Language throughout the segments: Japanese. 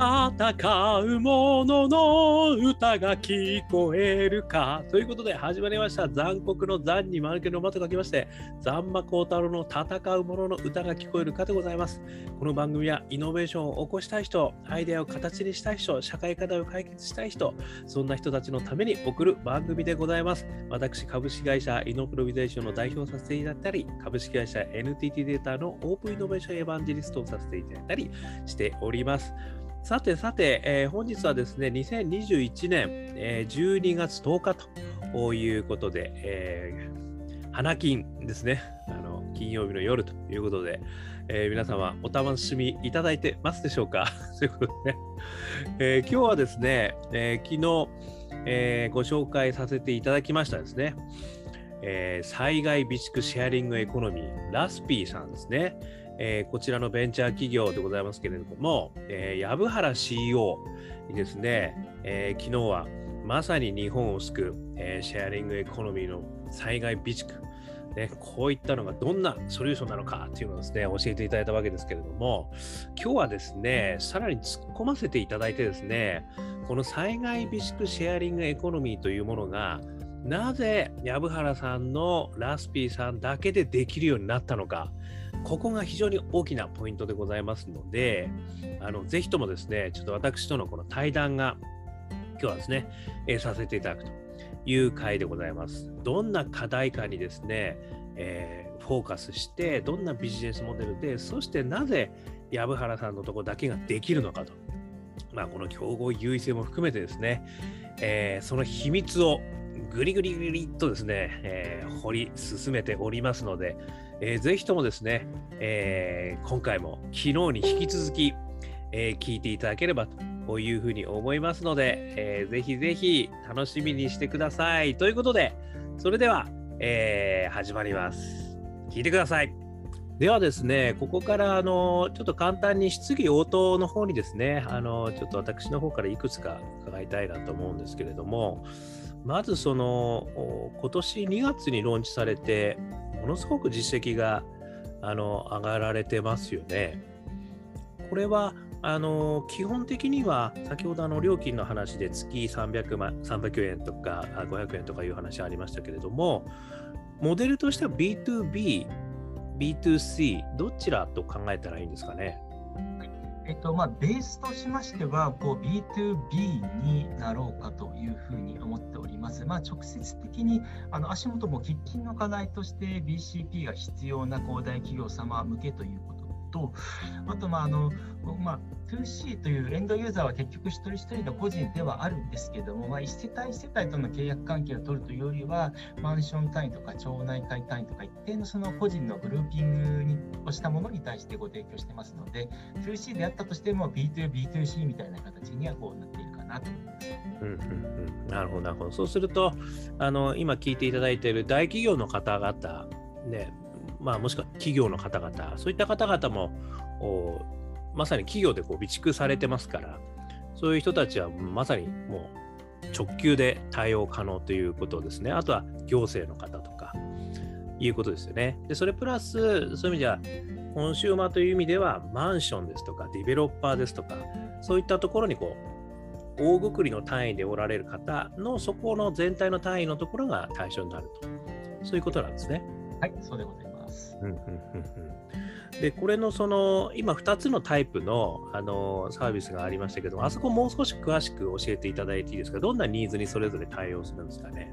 戦う者の歌が聞こえるか。ということで始まりました。残酷の残に丸けの間と書きまして、残馬幸太郎の戦う者の歌が聞こえるかでございます。この番組はイノベーションを起こしたい人、アイデアを形にしたい人、社会課題を解決したい人、そんな人たちのために送る番組でございます。私、株式会社イノプロビゼーションの代表させていただいたり、株式会社 NTT データのオープンイノベーションエヴァンジリストをさせていただいたりしております。さてさて、えー、本日はですね、2021年、えー、12月10日ということで、えー、花金ですね、あの金曜日の夜ということで、えー、皆様お楽しみいただいてますでしょうか？ということでね、えー、今日はですね、えー、昨日、えー、ご紹介させていただきましたですね、えー、災害備蓄シェアリングエコノミー、ラスピーさんですね。えー、こちらのベンチャー企業でございますけれども、えー、藪原 CEO にですね、えー、昨日はまさに日本を救う、えー、シェアリングエコノミーの災害備蓄、ね、こういったのがどんなソリューションなのかっていうのをですね、教えていただいたわけですけれども、今日はですね、さらに突っ込ませていただいてですね、この災害備蓄シェアリングエコノミーというものが、なぜ藪原さんのラスピーさんだけでできるようになったのか、ここが非常に大きなポイントでございますので、あのぜひともですね、ちょっと私とのこの対談が今日はですね、えー、させていただくという回でございます。どんな課題かにですね、えー、フォーカスして、どんなビジネスモデルで、そしてなぜ藪原さんのとこだけができるのかと。まあ、この競合優位性も含めてですね、えー、その秘密をぐりぐりぐりっとですね、えー、掘り進めておりますので、えー、ぜひともですね、えー、今回も昨日に引き続き、えー、聞いていただければというふうに思いますので、えー、ぜひぜひ楽しみにしてください。ということで、それでは、えー、始まります。聞いてください。ではですね、ここからあのちょっと簡単に質疑応答の方にですね、あのちょっと私の方からいくつか伺いたいなと思うんですけれども、まずその今年2月にローンチされて、ものすごく実績があの上がられてますよね。これはあの基本的には先ほどあの料金の話で月300万300円とか500円とかいう話ありましたけれどもモデルとしては B2B、B2C どちらと考えたらいいんですかね？えっとまあ、ベースとしましてはこう B2B になろうかというふうに思っております。まあ、直接的にあの足元も喫緊の課題として BCP が必要な広大企業様向けということと、あと、まああのまあ、2C というエンドユーザーは結局一人一人の個人ではあるんですけども、まあ、1世帯1世帯との契約関係を取るというよりは、マンション単位とか町内会単位とか、一定のその個人のグルーピングにをしたものに対してご提供してますので、2C であったとしても B2、B2C みたいな形にはこうなっているかなと思います。うんうんうん、なるほど、なるほど。そうすると、あの今聞いていただいている大企業の方々、ね、まあ、もしくは企業の方々、そういった方々も、まさに企業でこう備蓄されてますから、そういう人たちはまさにもう直球で対応可能ということですね。あとは行政の方とか、いうことですよね。で、それプラス、そういう意味では、コンシューマーという意味では、マンションですとか、ディベロッパーですとか、そういったところにこう、大ぐくりの単位でおられる方のそこの全体の単位のところが対象になると。そういうことなんですね。はい、そうでございます。ます。でこれのその今2つのタイプのあのサービスがありましたけどあそこもう少し詳しく教えていただいていいですか？どんなニーズにそれぞれ対応するんですかね？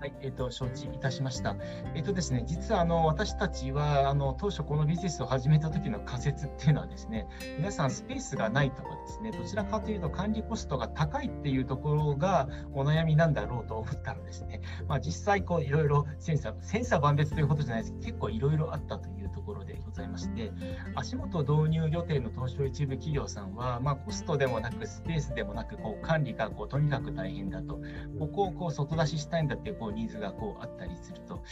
はい、えーと、承知いたしました。えっ、ー、とですね、実はあの私たちはあの当初このビジネスを始めた時の仮説っていうのはですね、皆さんスペースがないとかですね、どちらかというと管理コストが高いっていうところがお悩みなんだろうと思ったらですね、まあ、実際こういろいろセンサー、センサー万別ということじゃないですけど、結構いろいろあったというところでございまして、足元導入予定の東証一部企業さんは、まあ、コストでもなく、スペースでもなく、こう管理がこうとにかく大変だと、ここをこう外出ししたいんだっていうこうニーズがこうあったりすると、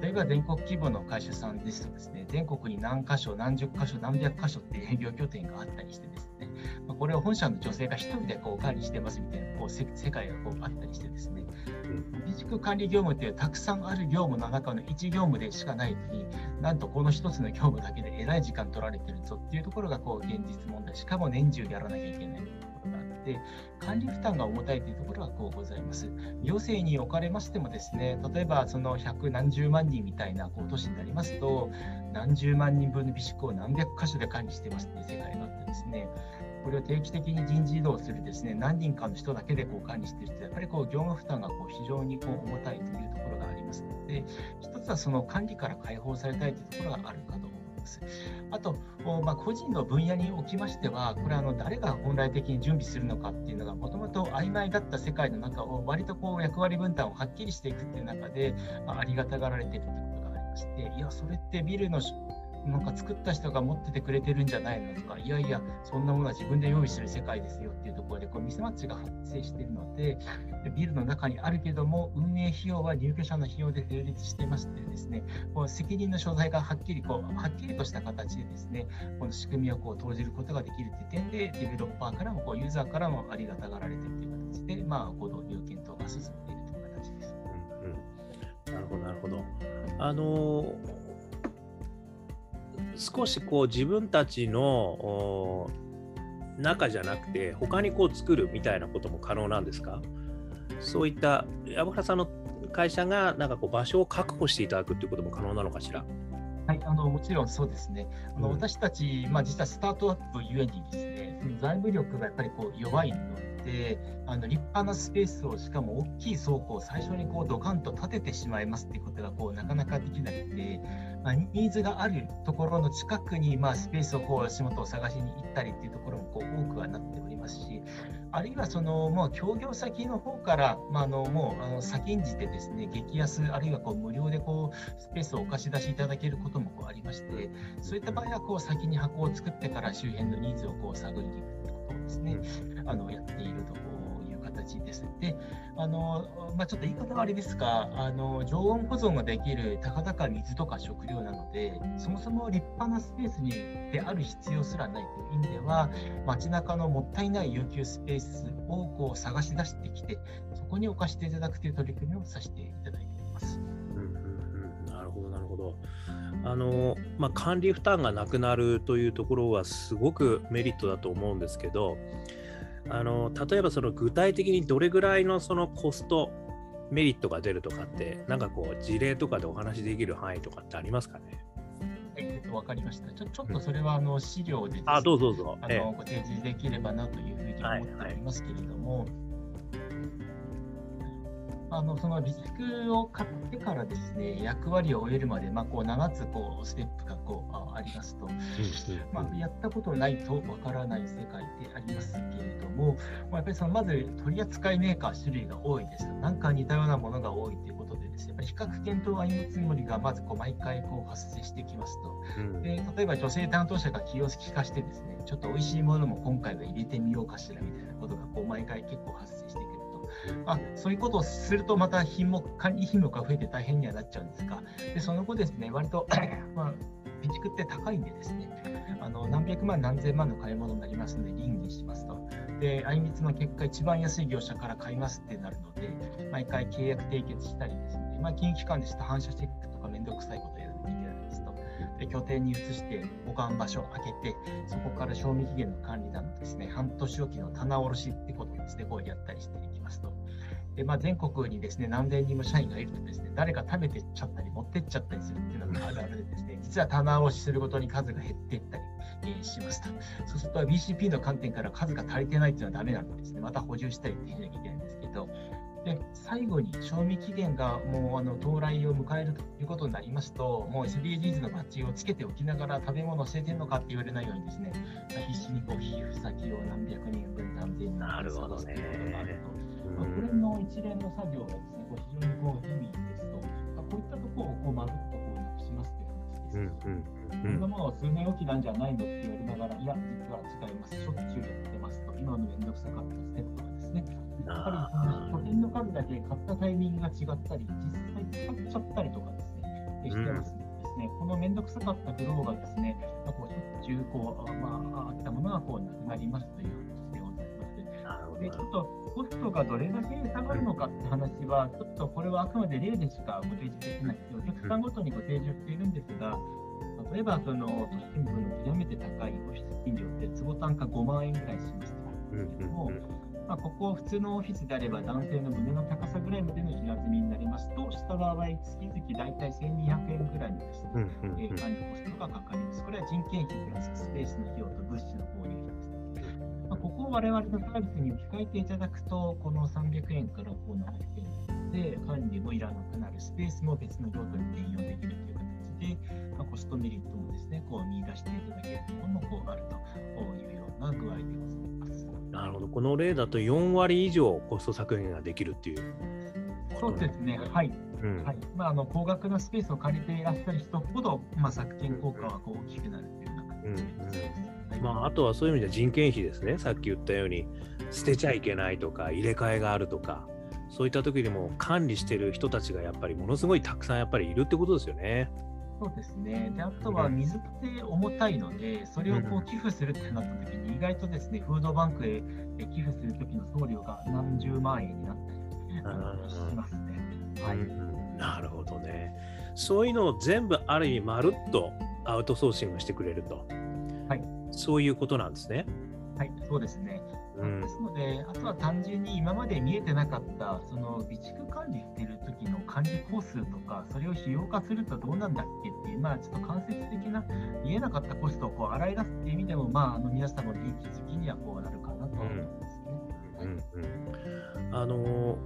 例えば全国規模の会社さんですとですね、全国に何箇所、何十箇所、何百箇所って営業拠点があったりしてですね、まあ、これを本社の女性が1人でこう管理してますみたいなこう世界がこうあったりしてですね、備蓄管理業務っていうたくさんある業務の中の1業務でしかないのに、なんとこの1つの業務だけでえらい時間取られてるぞっていうところがこう現実問題、しかも年中やらなきゃいけないということがあって、管理負担が重たいというところがこうございます。行政におかれましてもですね、例えばその百何十万人みたいなこう都市になりますと、何十万人分の備蓄を何百箇所で管理してますっていう世界があってですね、これを定期的に人事異動するですね何人かの人だけでこう管理していると、やっぱりこう業務負担がこう非常にこう重たいというところますで、一つはその管理から解放されたいというところがあるかと思います。あと、まあ、個人の分野におきましては、これはあの誰が本来的に準備するのかっていうのが、もともと曖昧だった世界の中を、割とこう役割分担をはっきりしていくっていう中で、まあ、ありがたがられているということがありまして、いや、それってビルのなんか作った人が持っててくれてるんじゃないのとか、いやいや、そんなものは自分で用意する世界ですよっていうところで、こうミスマッチが発生しているので、ビルの中にあるけども、運営費用は入居者の費用で成立していますってですね、こう責任の所在がはっきりこう、はっきりとした形でですね、この仕組みをこう投じることができるという点で、デベロッパーからもこうユーザーからもありがたがられているという形で、まあ、この入検討が進んでいるという形です。うんうん、なるほど、なるほど。あのー少しこう自分たちの中じゃなくて他にこう作るみたいなことも可能なんですか？そういった山原さんの会社がなんかこう場所を確保していただくということも可能なのかしら？はい、あのもちろんそうですね。あの、うん、私たち、まあ、実はスタートアップゆえにですね、その財務力がやっぱりこう弱いので、あの立派なスペースを、しかも大きい倉庫を最初にこうドカンと建ててしまいますっていうことがこうなかなかできなくて、まあ、ニーズがあるところの近くに、まあ、スペースをこう仕事を探しに行ったりっていうところもこう多くはなっておりますし、あるいはそのもう協業先の方から、まあ、あのもうあの先んじてですね激安あるいはこう無料でこうスペースをお貸し出しいただけることもこうありましてそういった場合はこう先に箱を作ってから周辺のニーズをこう探りに行く。ことをですね、あのやっているところ形です。で、あのまあ、ちょっと言い方はあれですが、あの常温保存ができるたかだか水とか食料なので、そもそも立派なスペースにである必要すらないという意味では、街中のもったいない有給スペースをこう探し出してきて、そこに置かせていただくという取り組みをさせていただいています。あのまあ、管理負担がなくなるというところはすごくメリットだと思うんですけど、あの例えばその具体的にどれぐらいのそのコストメリットが出るとかってなんかこう事例とかでお話しできる範囲とかってありますかね？えっと、分かりました。ちょちょっとそれはあの資料で、ね、あどうぞどうぞ。あの、ご提示できればなというふうに思っておりますけれども、はいはいあのその備蓄を買ってからですね役割を終えるまで、まあ、こう7つこうステップがこうありますと、まあ、やったことないとわからない世界でありますけれども、まあ、やっぱりそのまず取扱メーカー種類が多いです。なんか似たようなものが多いということでですねやっぱり比較検討相積もりがまずこう毎回こう発生してきますと、で例えば女性担当者が気を利かしてですねちょっと美味しいものも今回は入れてみようかしらみたいなことがこう毎回結構発生してくる。あそういうことをするとまた品目管理品目が増えて大変にはなっちゃうんですがでその後ですね割と まあ備蓄って高いんでですねあの何百万何千万の買い物になりますので倫理しますと。であいみつの結果一番安い業者から買いますってなるので毎回契約締結したりですね、まあ、金融機関でした反射チェックとかめんどくさいことやらなきゃいけないですと。で拠点に移して保管場所を開けてそこから賞味期限の管理などですね半年おきの棚卸しってことをですねこうやったりしていきますと。で、まあ、全国にですね何千人も社員がいるとですね誰か食べてっちゃったり持ってっちゃったりするっていうのがあるあるでですね実は棚卸しするごとに数が減っていったり、えー、しますと。そうすると BCP の観点から数が足りてないっていうのはダメなのでですね。また補充したりってしなきゃいけないんですけど。で最後に賞味期限がもうあの到来を迎えるということになりますと、もう SDGs のバッジをつけておきながら食べ物を捨ててるのかって言われないようにですね、必死にこう皮膚先を何百人分何千人分なるほどね。まあ、これの一連の作業がですね、こう非常にこう意味ですと、まあ、こういったところをこうまるっとこうなくしますという話です。こんなものは数年おきなんじゃないのって言われながら、いや、実は違います、しょっちゅうやってますと、今のめんどくさかったステップがですね、やっぱり拠点の数だけ買ったタイミングが違ったり、実際使っちゃったりとかですね、してますのでですね、このめんどくさかったフローがですね、こうしょっち中こう、まあ、あったものがこうなくなりますという。でちょっとコストがどれだけ下がるのかって話は、ちょっとこれはあくまで例でしかご提示できないお客さんごとにご提示しているんですが、例えばその都心部の極めて高いオフィス賃料って坪単価5万円ぐらいしますけれども、まあ、ここ普通のオフィスであれば男性の胸の高さぐらいまでの平積みになりますと、下の場合、月々大体1200円ぐらいのですね、え管理コストがかかります。これは人件費プラススペースの費用と物資の購入ここを我々のサービスに置き換えていただくと、この300円からこう700円で管理もいらなくなる、スペースも別の用途に転用できるという形で、まあ、コストメリットもですね、こう見出していただけるところもこうあるというような具合でございます。なるほど、この例だと4割以上コスト削減ができるっていう。そうですね、はい。うんはいまあ、あの高額なスペースを借りていらっしゃる人ほど、まあ、削減効果はこう大きくなるというようんうんまあ、あとはそういう意味では人件費ですね、さっき言ったように、捨てちゃいけないとか、入れ替えがあるとか、そういった時にも管理してる人たちがやっぱりものすごいたくさんやっぱりいるってことですよね。そうですね。で、あとは水って重たいので、それをこう寄付するってなった時に、意外とですね、フードバンクへ寄付する時の送料が何十万円になったりしますね。はい、なるほどね。そういうのを全部ある意味まるっとアウトソーシングしてくれると。はい、そういうことなんですね。はい、そうですね。うん、ですので、あとは単純に今まで見えてなかった、その備蓄管理している時の管理工数とか、それを費用化するとどうなんだっけっていう、まあ、ちょっと間接的な見えなかったコストをこう洗い出すっていう意味でも、まあ、あの皆さんの利益付きにはこうなるかなと思いますね。うんうん、あの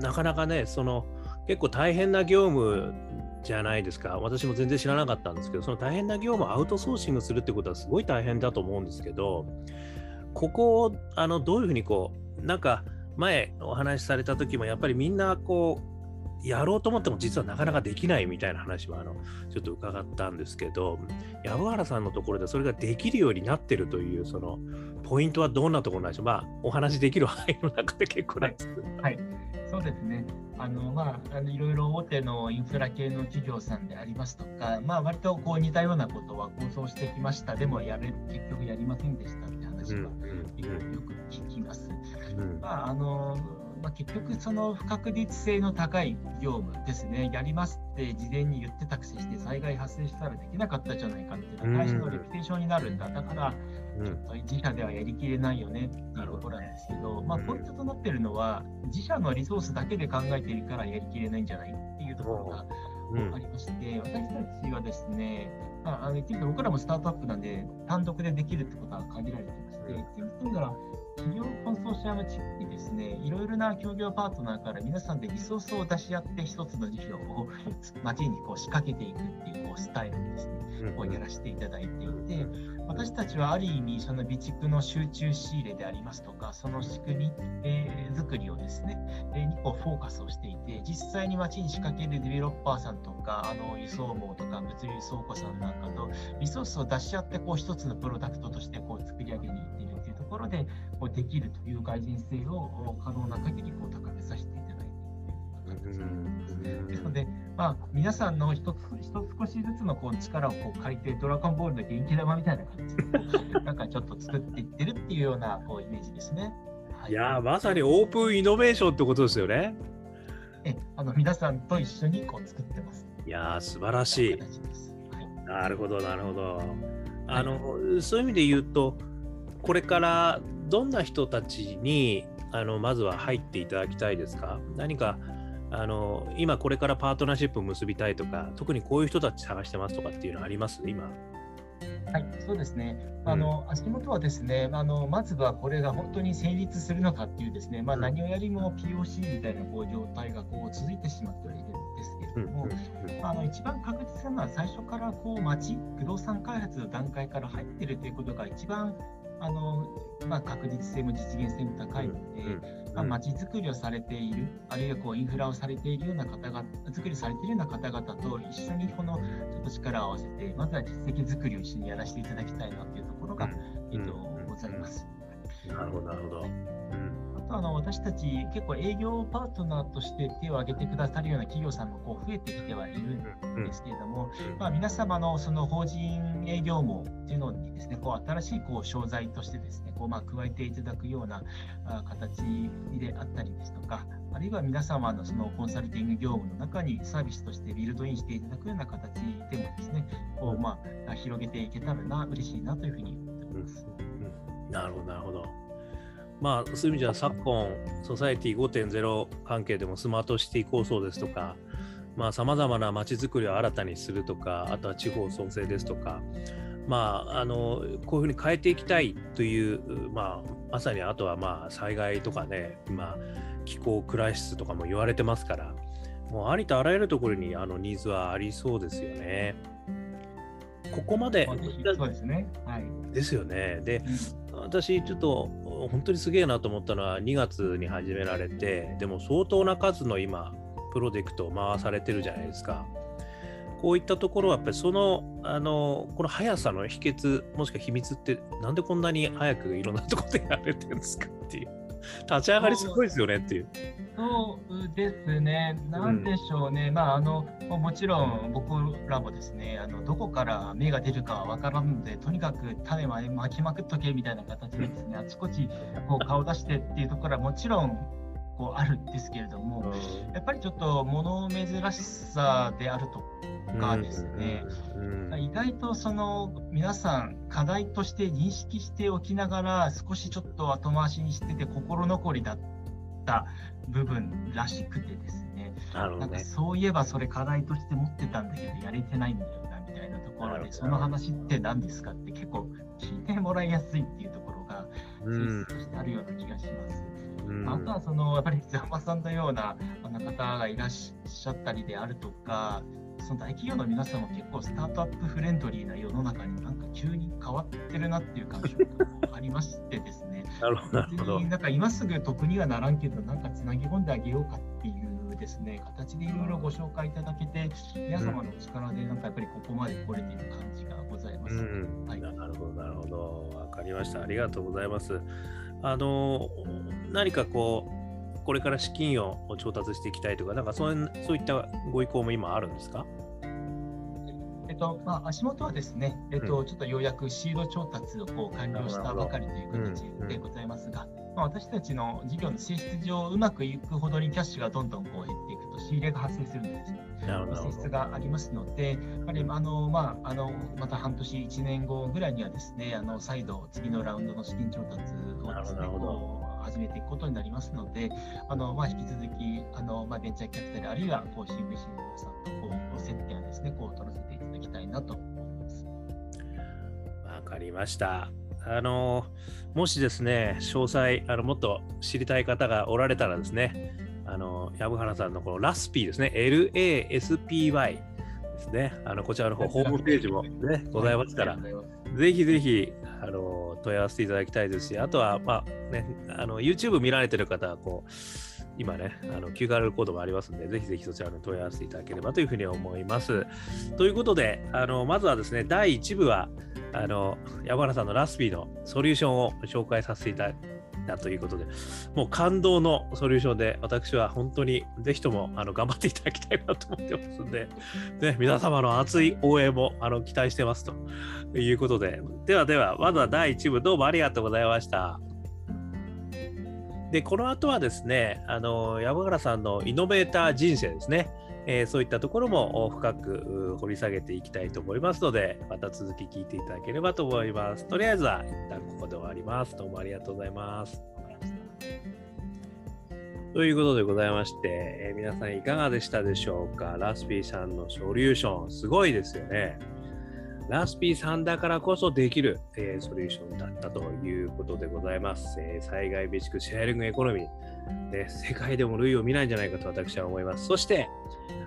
なかなかね、その結構大変な業務じゃないですか。私も全然知らなかったんですけど、その大変な業務をアウトソーシングするってことはすごい大変だと思うんですけど、ここをあのどういうふうにこう、なんか前お話しされた時もやっぱりみんなこう、やろうと思っても実はなかなかできないみたいな話もあのちょっと伺ったんですけど、藪原さんのところでそれができるようになってるという、そのポイントはどんなところなんでしょう。まあ、お話できる範囲の中で結構なんです。はい、はい、そうですね。あのまあ、あのいろいろ大手のインフラ系の企業さんでありますとか、まあ割とこう似たようなことは構想してきました、でもやれ結局やりませんでしたって話は、よく聞きます。まああのまあ、結局、その不確実性の高い業務ですね、やりますって事前に言ってたくせして、災害発生したらできなかったじゃないかっていうのは、会社のレピュテーションになるんだ、だから、自社ではやりきれないよねっていうところなんですけど、まあ、ポイントとなっているのは、自社のリソースだけで考えているからやりきれないんじゃないっていうところがありまして、私たちはですね、まあ、あの言ってみて僕らもスタートアップなんで、単独でできるってことは限られてまして、言ってみたら、企業コンソーシアム地域ですね、いろいろな協業パートナーから皆さんでリソースを出し合って一つの事業を街にこう仕掛けていくっていうこうスタイルをですね、こうやらせていただいていて、私たちはある意味、その備蓄の集中仕入れでありますとか、その仕組み、えー、作りをですね、えー、にこうフォーカスをしていて、実際に街に仕掛けるデベロッパーさんとか、あの輸送網とか物流倉庫さんなんかとリソースを出し合って、こう一つのプロダクトとしてこう作り上げにいっているというところで、こうできるという外人性を可能な限りこう高めさせていただいているという形です。ですので、まあ、皆さんの一つ一つ少しずつのこう力をこう借りて、ドラゴンボールの元気玉みたいな感じで、なんかちょっと作っていってるっていうようなこうイメージですね。はい、いやまさにオープンイノベーションってことですよね。えあの皆さんと一緒にこう作ってます。いや素晴らしい。はい、なるほど、なるほど。あの、はい、そういう意味で言うと、これからどんな人たちにあのまずは入っていただきたいですか？何かあの今これからパートナーシップを結びたいとか特にこういう人たち探してますとかっていうのはあります？今。はい、そうですね。あの、うん、足元はですね、あのまずはこれが本当に成立するのかっていうですね、まあ、何をやりも POC みたいなこう状態がこう続いてしまってはいるんですけれども、あの一番確実なのは最初からこう町、不動産開発の段階から入っているということが一番あの、まあ、確実性も実現性も高いので、まあ、街づくりをされている、あるいはこうインフラをされているような方々、作りされているような方々と一緒にこのちょっと力を合わせて、まずは実績作りを一緒にやらせていただきたいなというところが、えっと、ございます。なるほど、なるほど。あとあの私たち結構営業パートナーとして手を挙げてくださるような企業さんもこう増えてきてはいるんですけれども、まあ、皆様のその法人営業網っていうのにですね、こう新しいこう商材としてですね、こうまあ加えていただくようなあ形であったりですとか、あるいは皆様のそのコンサルティング業務の中にサービスとしてビルドインしていただくような形でもですね、こうまあ広げていけたらな、嬉しいなというふうに思っております。うん、なるほど、なるほど。まあ、そういう意味じゃ昨今、ソサエティ5.0関係でもスマートシティ構想ですとか、さまざ、まなまちづくりを新たにするとか、あとは地方創生ですとか、まあ、あのこういうふうに変えていきたいという、まあ、まさにあとはまあ災害とかね、今、気候クライシスとかも言われてますから、もうありとあらゆるところにあのニーズはありそうですよね。ここまで、そうですね。はい、ですよね。で、うん、私、ちょっと本当にすげえなと思ったのは、2月に始められて、でも相当な数の今、プロジェクトを回されてるじゃないですか。こういったところはやっぱりそのあのこの速さの秘訣もしくは秘密ってなんでこんなに早くいろんなとこでやれてるんですかっていう立ち上がりすごいですよねっていう。そうですね、なんでしょうね、うん、まああの、もちろん僕らもですねあの、どこから芽が出るかは分からんので、とにかく種は巻きまくっとけみたいな形でですね、あちこちこう顔出してっていうところはもちろんこうあるんですけれども、やっぱりちょっと物珍しさであるとかですね、意外とその皆さん課題として認識しておきながら少しちょっと後回しにしてて心残りだった部分らしくてですね。なんかそういえばそれ課題として持ってたんだけどやれてないんだよなみたいなところでその話って何ですかって結構聞いてもらいやすいっていうところが性質としてあるような気がします。あとはそのやっぱりザンマさんのような方がいらっしゃったりであるとか、その大企業の皆さんも結構スタートアップフレンドリーな世の中になんか急に変わってるなっていう感触がありましてですね、なるほどなんか今すぐ得にはならんけど、なんかつなぎ込んであげようかっていうですね、形でいろいろご紹介いただけて、皆様の力でなんかやっぱりここまで来れている感じがございます。うん、はい、なるほど、なるほど。わかりました。ありがとうございます。あの、何かこう、これから資金を調達していきたいとか、なんかそうそういったご意向も今あるんですか？えっとまあ、足元はですね、えっと、うん、ちょっとようやくシード調達をこう完了したばかりという形でございますが、まあ、私たちの事業の性質上、うまくいくほどにキャッシュがどんどんこう減っていくと、仕入れが発生するんですね。性質がありますので、やはりあの、まあ、あのまた半年、1年後ぐらいにはですね、あの再度、次のラウンドの資金調達をですね、始めていくことになりますので、あのまあ、引き続きあの、まあ、ベンチャーキャピタルあるいはこう CVC のさんとこう接点をですね、こう取らせていただきたいなと思います。わかりました。あのもしですね、詳細あの、もっと知りたい方がおられたらですね、あの藪原さんのこのラスピーですね、LASPY ですね、あのこちらの方、ホームページも、ね、ございますから、ぜひぜひあの問い合わせていただきたいですし、あとは、まあね、あの YouTube 見られてる方はこう、今ね、あの QR コードもありますので、ぜひぜひそちらに問い合わせていただければというふうに思います。ということで、あのまずはですね、第1部は、あの山原さんのラスビーのソリューションを紹介させていただきだということで、もう感動のソリューションで、私は本当にぜひともあの頑張っていただきたいなと思ってますんで、ね、皆様の熱い応援もあの期待してますということで、ではでは、まずは第1部、どうもありがとうございました。で、この後はですね、あの山原さんのイノベーター人生ですね。えー、そういったところも深く掘り下げていきたいと思いますので、また続き聞いていただければと思います。とりあえずは一旦ここで終わります。どうもありがとうございます。ということでございまして、えー、皆さんいかがでしたでしょうか？ラスピーさんのソリューション、すごいですよね。ラスピーさんだからこそできる、えー、ソリューションだったということでございます。えー、災害備蓄シェアリングエコノミー、ね、世界でも類を見ないんじゃないかと私は思います。そして、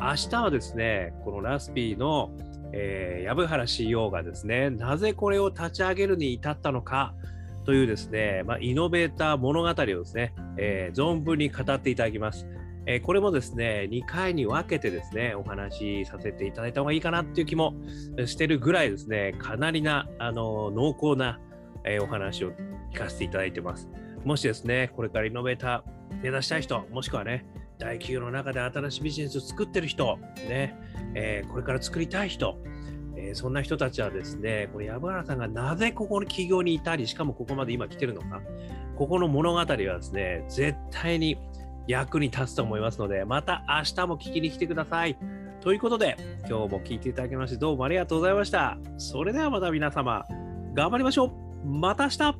明日はですね、このラスピーの、えー、藪原 CEO がですね、なぜこれを立ち上げるに至ったのかというですね、まあ、イノベーター物語をですね、えー、存分に語っていただきます。えー、これもですね、2回に分けてですね、お話しさせていただいた方がいいかなっていう気もしてるぐらいですね、かなりな、あの濃厚なえーお話を聞かせていただいてます。もしですね、これからイノベーター目指したい人、もしくはね、大企業の中で新しいビジネスを作ってる人、ね、えーこれから作りたい人、えそんな人たちはですね、これ、藪原さんがなぜここの企業にいたり、しかもここまで今来てるのか、ここの物語はですね、絶対に役に立つと思いますので、また明日も聞きに来てください。ということで、今日も聞いていただきまして、どうもありがとうございました。それではまた皆様、頑張りましょう。また明日